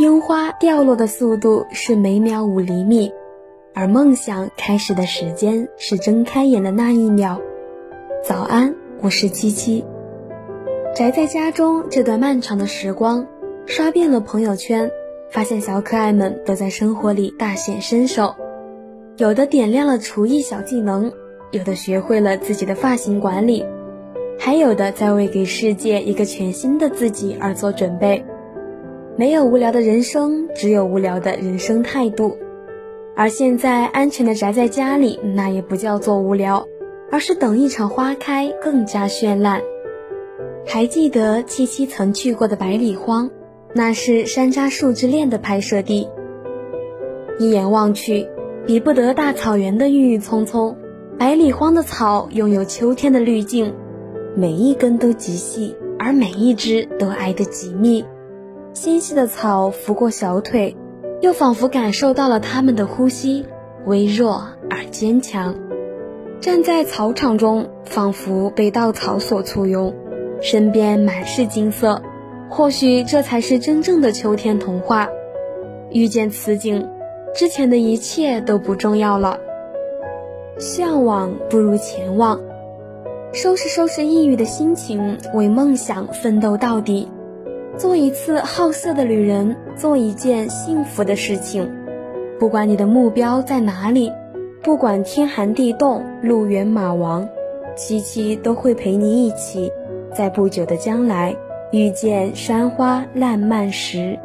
樱花掉落的速度是每秒五厘米，而梦想开始的时间是睁开眼的那一秒。早安，我是七七。宅在家中这段漫长的时光，刷遍了朋友圈，发现小可爱们都在生活里大显身手，有的点亮了厨艺小技能，有的学会了自己的发型管理，还有的在为给世界一个全新的自己而做准备。没有无聊的人生，只有无聊的人生态度。而现在安全的宅在家里，那也不叫做无聊，而是等一场花开更加绚烂。还记得七七曾去过的百里荒，那是《山楂树之恋》的拍摄地。一眼望去，比不得大草原的郁郁葱葱。百里荒的草拥有秋天的滤镜，每一根都极细，而每一枝都挨得极密。纤细的草拂过小腿，又仿佛感受到了它们的呼吸，微弱而坚强。站在草场中，仿佛被稻草所簇拥，身边满是金色。或许这才是真正的秋天童话。遇见此景，之前的一切都不重要了。向往不如前往，收拾收拾抑郁的心情，为梦想奋斗到底。做一次好色的旅人，做一件幸福的事情。不管你的目标在哪里，不管天寒地冻、路远马亡，七七都会陪你一起，在不久的将来遇见山花烂漫时。